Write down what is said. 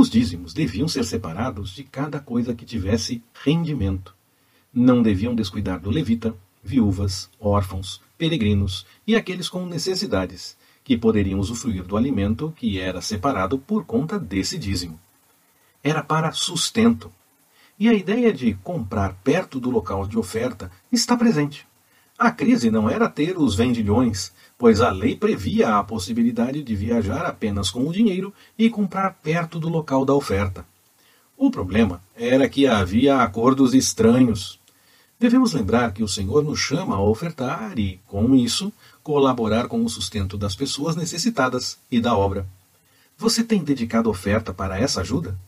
Os dízimos deviam ser separados de cada coisa que tivesse rendimento. Não deviam descuidar do levita, viúvas, órfãos, peregrinos e aqueles com necessidades, que poderiam usufruir do alimento que era separado por conta desse dízimo. Era para sustento. E a ideia de comprar perto do local de oferta está presente. A crise não era ter os vendilhões, pois a lei previa a possibilidade de viajar apenas com o dinheiro e comprar perto do local da oferta. O problema era que havia acordos estranhos. Devemos lembrar que o Senhor nos chama a ofertar e, com isso, colaborar com o sustento das pessoas necessitadas e da obra. Você tem dedicado oferta para essa ajuda?